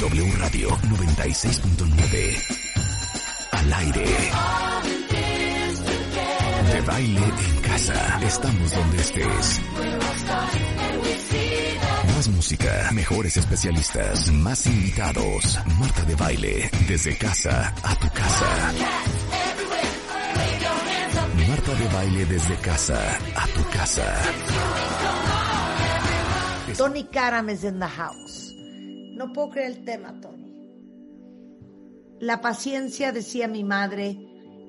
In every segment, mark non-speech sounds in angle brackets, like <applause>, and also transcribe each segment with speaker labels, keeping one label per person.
Speaker 1: W Radio 96.9. Al aire. De baile en casa. Estamos donde estés. Más música, mejores especialistas, más invitados. Marta de baile, desde casa a tu casa. Marta de baile desde casa a tu casa.
Speaker 2: Tony Karam is in the house. No puedo creer el tema, Tony. La paciencia, decía mi madre,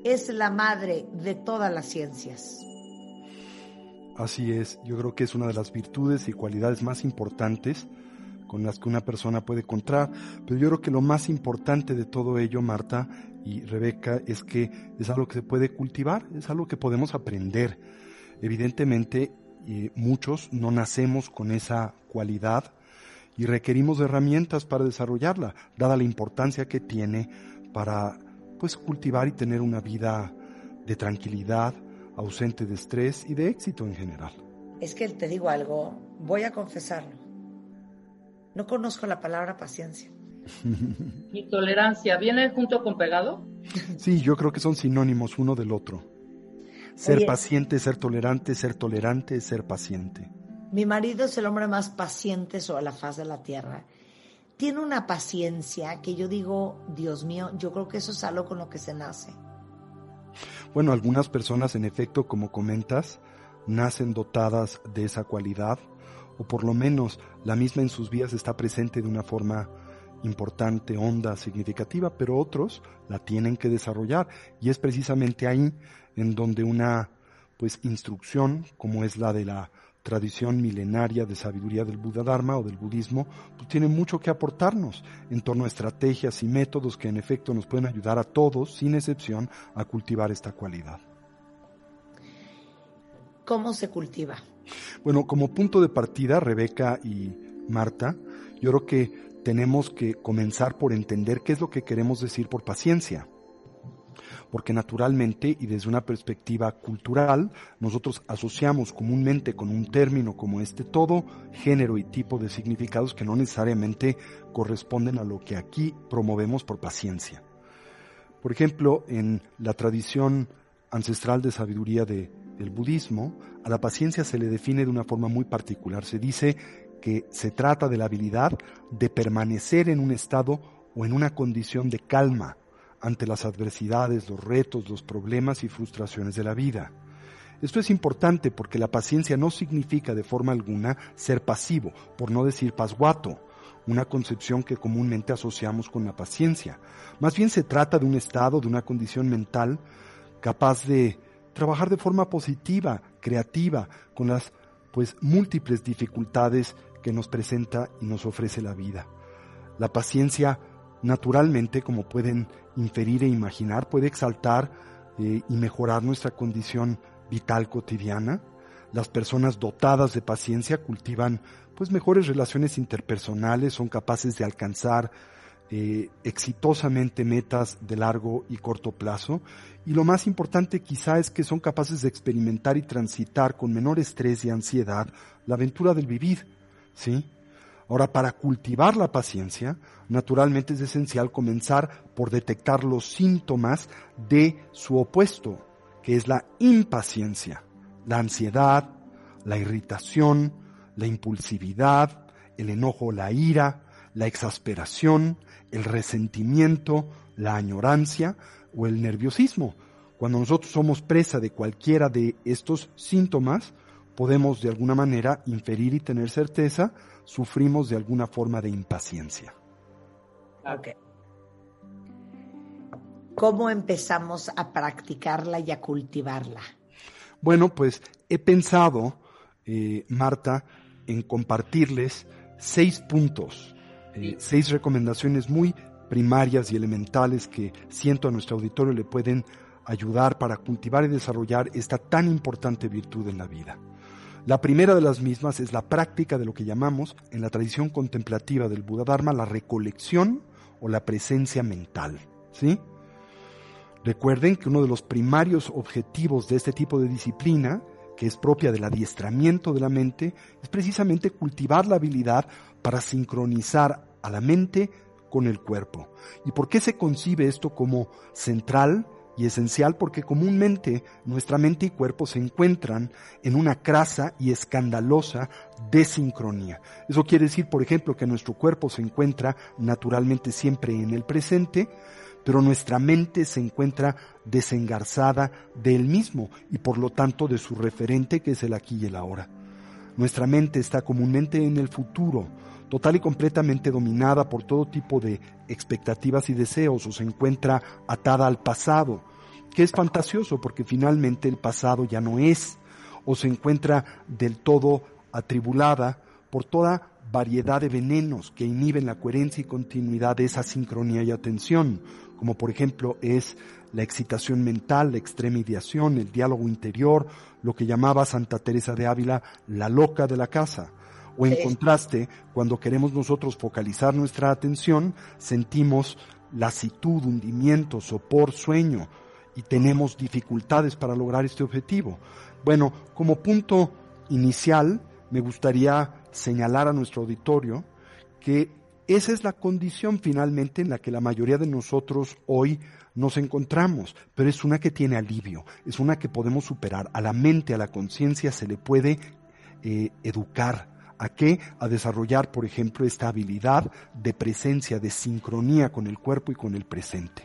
Speaker 2: es la madre de todas las ciencias.
Speaker 3: Así es, yo creo que es una de las virtudes y cualidades más importantes con las que una persona puede encontrar, pero yo creo que lo más importante de todo ello, Marta y Rebeca, es que es algo que se puede cultivar, es algo que podemos aprender. Evidentemente, eh, muchos no nacemos con esa cualidad y requerimos herramientas para desarrollarla, dada la importancia que tiene para pues cultivar y tener una vida de tranquilidad, ausente de estrés y de éxito en general.
Speaker 2: Es que te digo algo, voy a confesarlo. No conozco la palabra paciencia. <laughs>
Speaker 4: ¿Y tolerancia viene junto con pegado?
Speaker 3: Sí, yo creo que son sinónimos uno del otro. Ser paciente, ser tolerante, ser tolerante, ser paciente.
Speaker 2: Mi marido es el hombre más paciente sobre la faz de la tierra. Tiene una paciencia que yo digo, Dios mío, yo creo que eso es algo con lo que se nace.
Speaker 3: Bueno, algunas personas, en efecto, como comentas, nacen dotadas de esa cualidad, o por lo menos la misma en sus vidas está presente de una forma importante, honda, significativa, pero otros la tienen que desarrollar. Y es precisamente ahí en donde una pues instrucción, como es la de la tradición milenaria de sabiduría del Buda Dharma o del budismo, pues tiene mucho que aportarnos en torno a estrategias y métodos que en efecto nos pueden ayudar a todos, sin excepción, a cultivar esta cualidad.
Speaker 2: ¿Cómo se cultiva?
Speaker 3: Bueno, como punto de partida, Rebeca y Marta, yo creo que tenemos que comenzar por entender qué es lo que queremos decir por paciencia porque naturalmente y desde una perspectiva cultural, nosotros asociamos comúnmente con un término como este todo género y tipo de significados que no necesariamente corresponden a lo que aquí promovemos por paciencia. Por ejemplo, en la tradición ancestral de sabiduría del budismo, a la paciencia se le define de una forma muy particular. Se dice que se trata de la habilidad de permanecer en un estado o en una condición de calma, ante las adversidades, los retos, los problemas y frustraciones de la vida. Esto es importante porque la paciencia no significa de forma alguna ser pasivo, por no decir pasguato, una concepción que comúnmente asociamos con la paciencia. Más bien se trata de un estado, de una condición mental capaz de trabajar de forma positiva, creativa, con las pues múltiples dificultades que nos presenta y nos ofrece la vida. La paciencia naturalmente, como pueden inferir e imaginar, puede exaltar eh, y mejorar nuestra condición vital cotidiana. Las personas dotadas de paciencia cultivan pues mejores relaciones interpersonales, son capaces de alcanzar eh, exitosamente metas de largo y corto plazo. Y lo más importante quizá es que son capaces de experimentar y transitar con menor estrés y ansiedad la aventura del vivir, ¿sí? Ahora, para cultivar la paciencia, naturalmente es esencial comenzar por detectar los síntomas de su opuesto, que es la impaciencia, la ansiedad, la irritación, la impulsividad, el enojo, la ira, la exasperación, el resentimiento, la añorancia o el nerviosismo. Cuando nosotros somos presa de cualquiera de estos síntomas, podemos de alguna manera inferir y tener certeza sufrimos de alguna forma de impaciencia.
Speaker 2: Ok. ¿Cómo empezamos a practicarla y a cultivarla?
Speaker 3: Bueno, pues he pensado, eh, Marta, en compartirles seis puntos, eh, seis recomendaciones muy primarias y elementales que siento a nuestro auditorio le pueden ayudar para cultivar y desarrollar esta tan importante virtud en la vida. La primera de las mismas es la práctica de lo que llamamos en la tradición contemplativa del Buda Dharma la recolección o la presencia mental. ¿sí? Recuerden que uno de los primarios objetivos de este tipo de disciplina, que es propia del adiestramiento de la mente, es precisamente cultivar la habilidad para sincronizar a la mente con el cuerpo. ¿Y por qué se concibe esto como central y esencial? Porque comúnmente nuestra mente y cuerpo se encuentran en una crasa y escandalosa desincronía. Eso quiere decir, por ejemplo, que nuestro cuerpo se encuentra naturalmente siempre en el presente, pero nuestra mente se encuentra desengarzada de él mismo y por lo tanto de su referente que es el aquí y el ahora. Nuestra mente está comúnmente en el futuro, total y completamente dominada por todo tipo de expectativas y deseos o se encuentra atada al pasado, que es fantasioso porque finalmente el pasado ya no es, o se encuentra del todo atribulada por toda variedad de venenos que inhiben la coherencia y continuidad de esa sincronía y atención, como por ejemplo es la excitación mental, la extrema ideación, el diálogo interior, lo que llamaba Santa Teresa de Ávila la loca de la casa. O en contraste, cuando queremos nosotros focalizar nuestra atención, sentimos lasitud, hundimiento, sopor, sueño y tenemos dificultades para lograr este objetivo. Bueno, como punto inicial, me gustaría señalar a nuestro auditorio que esa es la condición finalmente en la que la mayoría de nosotros hoy nos encontramos, pero es una que tiene alivio, es una que podemos superar. A la mente, a la conciencia se le puede eh, educar. ¿A qué? A desarrollar, por ejemplo, esta habilidad de presencia, de sincronía con el cuerpo y con el presente.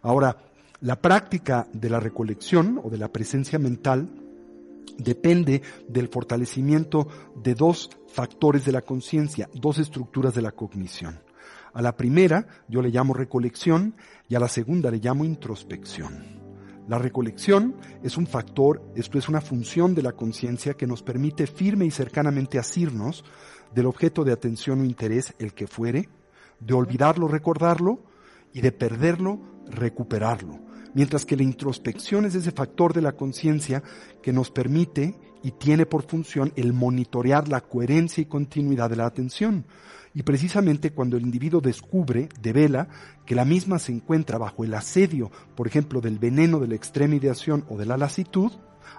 Speaker 3: Ahora, la práctica de la recolección o de la presencia mental depende del fortalecimiento de dos factores de la conciencia, dos estructuras de la cognición. A la primera yo le llamo recolección y a la segunda le llamo introspección. La recolección es un factor, esto es una función de la conciencia que nos permite firme y cercanamente asirnos del objeto de atención o interés, el que fuere, de olvidarlo, recordarlo y de perderlo, recuperarlo mientras que la introspección es ese factor de la conciencia que nos permite y tiene por función el monitorear la coherencia y continuidad de la atención. Y precisamente cuando el individuo descubre, devela, que la misma se encuentra bajo el asedio, por ejemplo, del veneno de la extrema ideación o de la lasitud,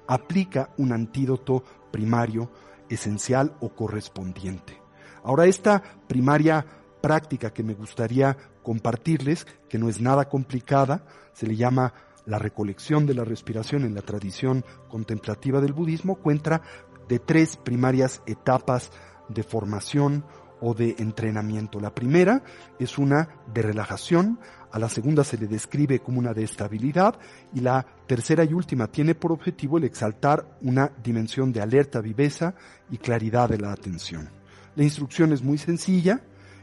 Speaker 3: aplica un antídoto primario, esencial o correspondiente. Ahora, esta primaria práctica que me gustaría compartirles, que no es nada complicada, se le llama la recolección de la respiración en la tradición contemplativa del budismo, cuenta de tres primarias etapas de formación o de entrenamiento. La primera es una de relajación, a la segunda se le describe como una de estabilidad y la tercera y última tiene por objetivo el exaltar una dimensión de alerta, viveza y claridad de la atención. La instrucción es muy sencilla,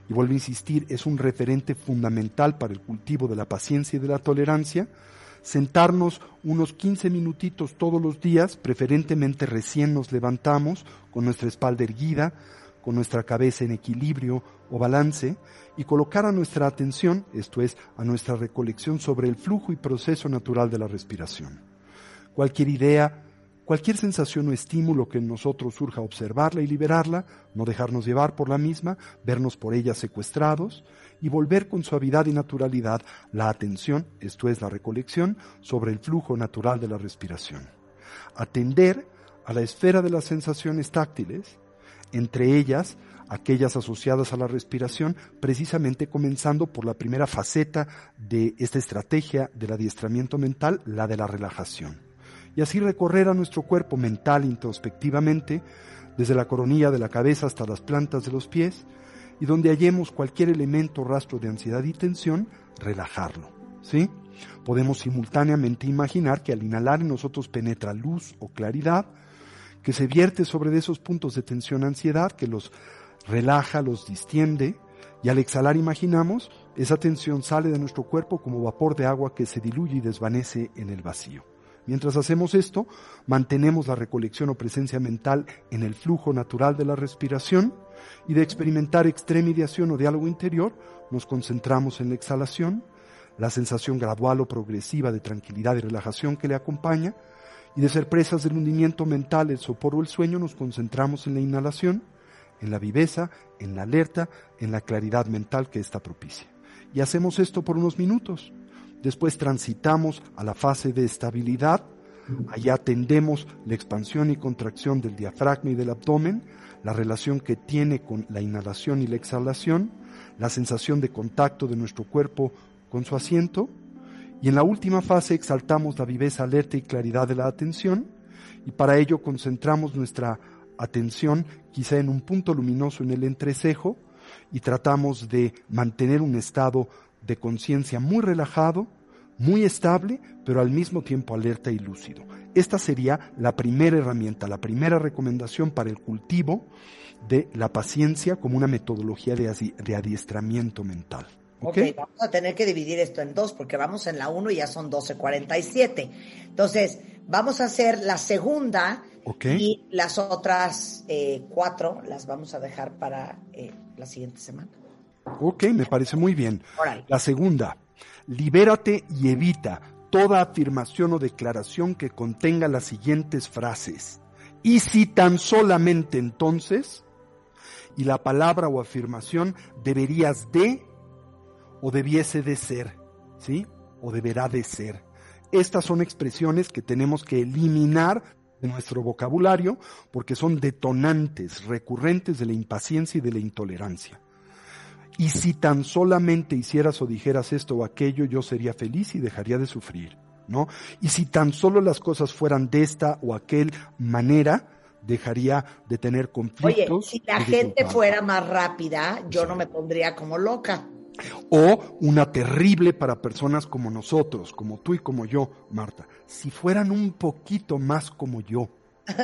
Speaker 3: y vuelvo a insistir, es un referente fundamental para el cultivo de la paciencia y de la tolerancia, sentarnos unos 15 minutitos todos los días, preferentemente recién nos levantamos, con nuestra espalda erguida, con nuestra cabeza en equilibrio o balance, y colocar a nuestra atención, esto es, a nuestra recolección sobre el flujo y proceso natural de la respiración. Cualquier idea, Cualquier sensación o estímulo que en nosotros surja observarla y liberarla, no dejarnos llevar por la misma, vernos por ella secuestrados y volver con suavidad y naturalidad la atención, esto es la recolección, sobre el flujo natural de la respiración. Atender a la esfera de las sensaciones táctiles, entre ellas aquellas asociadas a la respiración, precisamente comenzando por la primera faceta de esta estrategia del adiestramiento mental, la de la relajación y así recorrer a nuestro cuerpo mental introspectivamente, desde la coronilla de la cabeza hasta las plantas de los pies, y donde hallemos cualquier elemento o rastro de ansiedad y tensión, relajarlo. ¿Sí? Podemos simultáneamente imaginar que al inhalar en nosotros penetra luz o claridad, que se vierte sobre esos puntos de tensión ansiedad, que los relaja, los distiende, y al exhalar imaginamos, esa tensión sale de nuestro cuerpo como vapor de agua que se diluye y desvanece en el vacío. Mientras hacemos esto, mantenemos la recolección o presencia mental en el flujo natural de la respiración y de experimentar extrema ideación o diálogo interior, nos concentramos en la exhalación, la sensación gradual o progresiva de tranquilidad y relajación que le acompaña, y de ser presas del hundimiento mental, el sopor o el sueño, nos concentramos en la inhalación, en la viveza, en la alerta, en la claridad mental que ésta propicia. Y hacemos esto por unos minutos. Después transitamos a la fase de estabilidad. Allá atendemos la expansión y contracción del diafragma y del abdomen, la relación que tiene con la inhalación y la exhalación, la sensación de contacto de nuestro cuerpo con su asiento. Y en la última fase exaltamos la viveza, alerta y claridad de la atención. Y para ello concentramos nuestra atención quizá en un punto luminoso en el entrecejo y tratamos de mantener un estado de conciencia muy relajado, muy estable, pero al mismo tiempo alerta y lúcido. Esta sería la primera herramienta, la primera recomendación para el cultivo de la paciencia como una metodología de, adiestramiento mental.
Speaker 2: Ok, vamos a tener que dividir esto en dos porque vamos en la 1 y ya son 12.47. Entonces, vamos a hacer la segunda y las otras eh, cuatro las vamos a dejar para eh, la siguiente semana.
Speaker 3: Ok, me parece muy bien. La segunda, libérate y evita toda afirmación o declaración que contenga las siguientes frases. Y si tan solamente entonces, y la palabra o afirmación deberías de o debiese de ser, ¿sí? O deberá de ser. Estas son expresiones que tenemos que eliminar de nuestro vocabulario porque son detonantes recurrentes de la impaciencia y de la intolerancia. Y si tan solamente hicieras o dijeras esto o aquello, yo sería feliz y dejaría de sufrir, ¿no? Y si tan solo las cosas fueran de esta o aquel manera, dejaría de tener conflictos.
Speaker 2: Oye, si la gente fuera más rápida, yo no me pondría como loca.
Speaker 3: O una terrible para personas como nosotros, como tú y como yo, Marta. Si fueran un poquito más como yo. <laughs>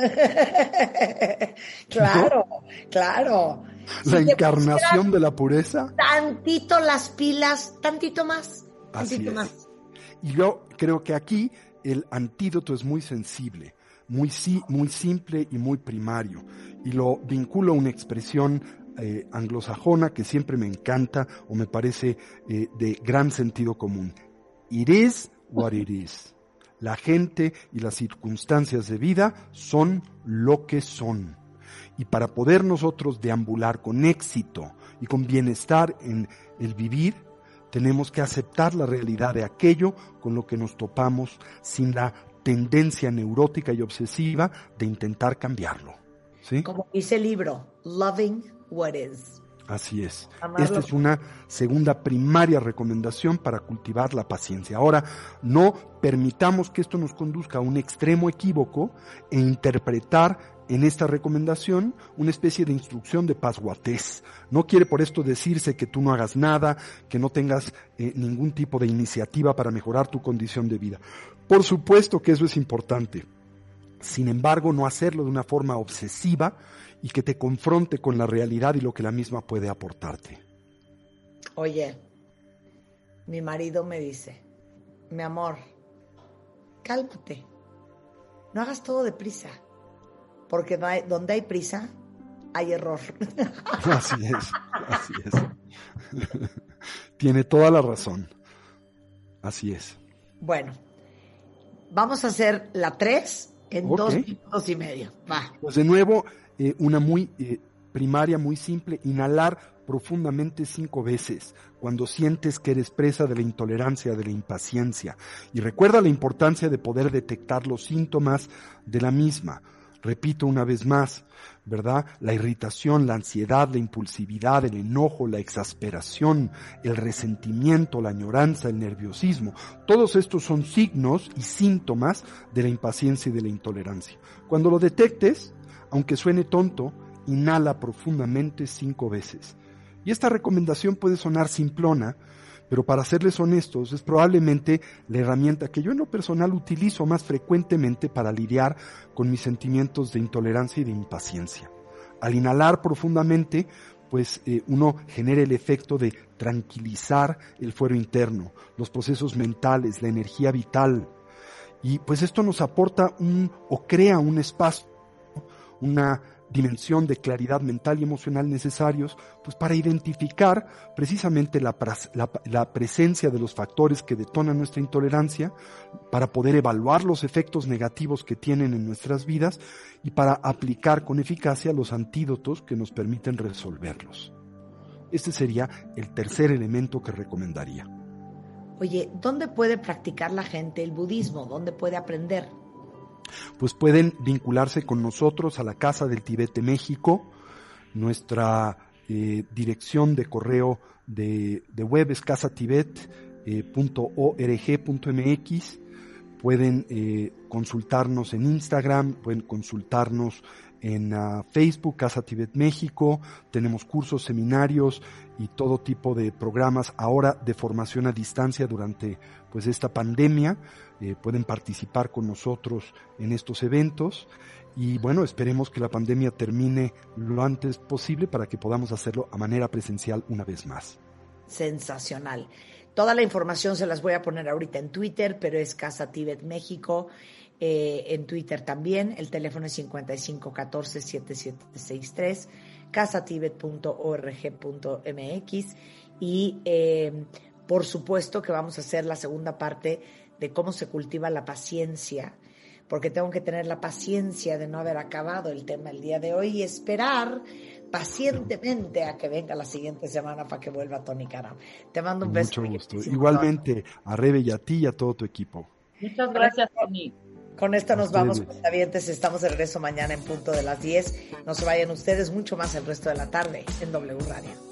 Speaker 2: claro, claro.
Speaker 3: La encarnación de la pureza.
Speaker 2: Tantito las pilas, tantito más. Tantito más.
Speaker 3: Y yo creo que aquí el antídoto es muy sensible, muy, muy simple y muy primario. Y lo vinculo a una expresión eh, anglosajona que siempre me encanta o me parece eh, de gran sentido común. It is what it is. La gente y las circunstancias de vida son lo que son. Y para poder nosotros deambular con éxito y con bienestar en el vivir, tenemos que aceptar la realidad de aquello con lo que nos topamos sin la tendencia neurótica y obsesiva de intentar cambiarlo.
Speaker 2: Como dice el libro, Loving what is.
Speaker 3: Así es. Esta es una segunda primaria recomendación para cultivar la paciencia. Ahora, no permitamos que esto nos conduzca a un extremo equívoco e interpretar en esta recomendación una especie de instrucción de pasguatés. No quiere por esto decirse que tú no hagas nada, que no tengas eh, ningún tipo de iniciativa para mejorar tu condición de vida. Por supuesto que eso es importante. Sin embargo, no hacerlo de una forma obsesiva y que te confronte con la realidad y lo que la misma puede aportarte.
Speaker 2: Oye, mi marido me dice, mi amor, cálmate, no hagas todo deprisa, porque donde hay prisa hay error. <laughs>
Speaker 3: Así es, así es. <laughs> Tiene toda la razón. Así es.
Speaker 2: Bueno, vamos a hacer la 3 en dos minutos y medio. Va.
Speaker 3: Pues de nuevo, eh, una muy eh, primaria, muy simple, inhalar profundamente cinco veces cuando sientes que eres presa de la intolerancia, de la impaciencia. Y recuerda la importancia de poder detectar los síntomas de la misma. Repito una vez más, ¿verdad? La irritación, la ansiedad, la impulsividad, el enojo, la exasperación, el resentimiento, la añoranza, el nerviosismo. Todos estos son signos y síntomas de la impaciencia y de la intolerancia. Cuando lo detectes, aunque suene tonto, inhala profundamente cinco veces. Y esta recomendación puede sonar simplona, pero para serles honestos, es probablemente la herramienta que yo en lo personal utilizo más frecuentemente para lidiar con mis sentimientos de intolerancia y de impaciencia. Al inhalar profundamente, pues eh, uno genera el efecto de tranquilizar el fuero interno, los procesos mentales, la energía vital. Y pues esto nos aporta un o crea un espacio una dimensión de claridad mental y emocional necesarios pues para identificar precisamente la, la, presencia de los factores que detonan nuestra intolerancia, para poder evaluar los efectos negativos que tienen en nuestras vidas y para aplicar con eficacia los antídotos que nos permiten resolverlos. Este sería el tercer elemento que recomendaría.
Speaker 2: Oye, ¿dónde puede practicar la gente el budismo? ¿Dónde puede aprender?
Speaker 3: Pues pueden vincularse con nosotros a la Casa del Tibete México. Nuestra eh, dirección de correo de, web es casatibet.org.mx. pueden consultarnos en Instagram, pueden consultarnos en ah, Facebook, Casa Tibet México, tenemos cursos, seminarios y todo tipo de programas ahora de formación a distancia durante pues esta pandemia. Eh, pueden participar con nosotros en estos eventos y bueno, esperemos que la pandemia termine lo antes posible para que podamos hacerlo a manera presencial una vez más.
Speaker 2: Sensacional. Toda la información se las voy a poner ahorita en Twitter, pero es Casa Tibet México eh, en Twitter también. El teléfono es 5514-7763, casatibet.org.mx y eh, por supuesto que vamos a hacer la segunda parte de cómo se cultiva la paciencia, porque tengo que tener la paciencia de no haber acabado el tema el día de hoy y esperar pacientemente a que venga la siguiente semana para que vuelva Tony Caram. Te mando un beso.
Speaker 3: Mucho gusto. Igualmente a Rebe y a ti y a todo tu equipo.
Speaker 4: Muchas gracias, Tony.
Speaker 2: Con esto nos vamos, cuentavientes. Estamos de regreso mañana en punto de las 10. No se vayan ustedes mucho más el resto de la tarde en W Radio.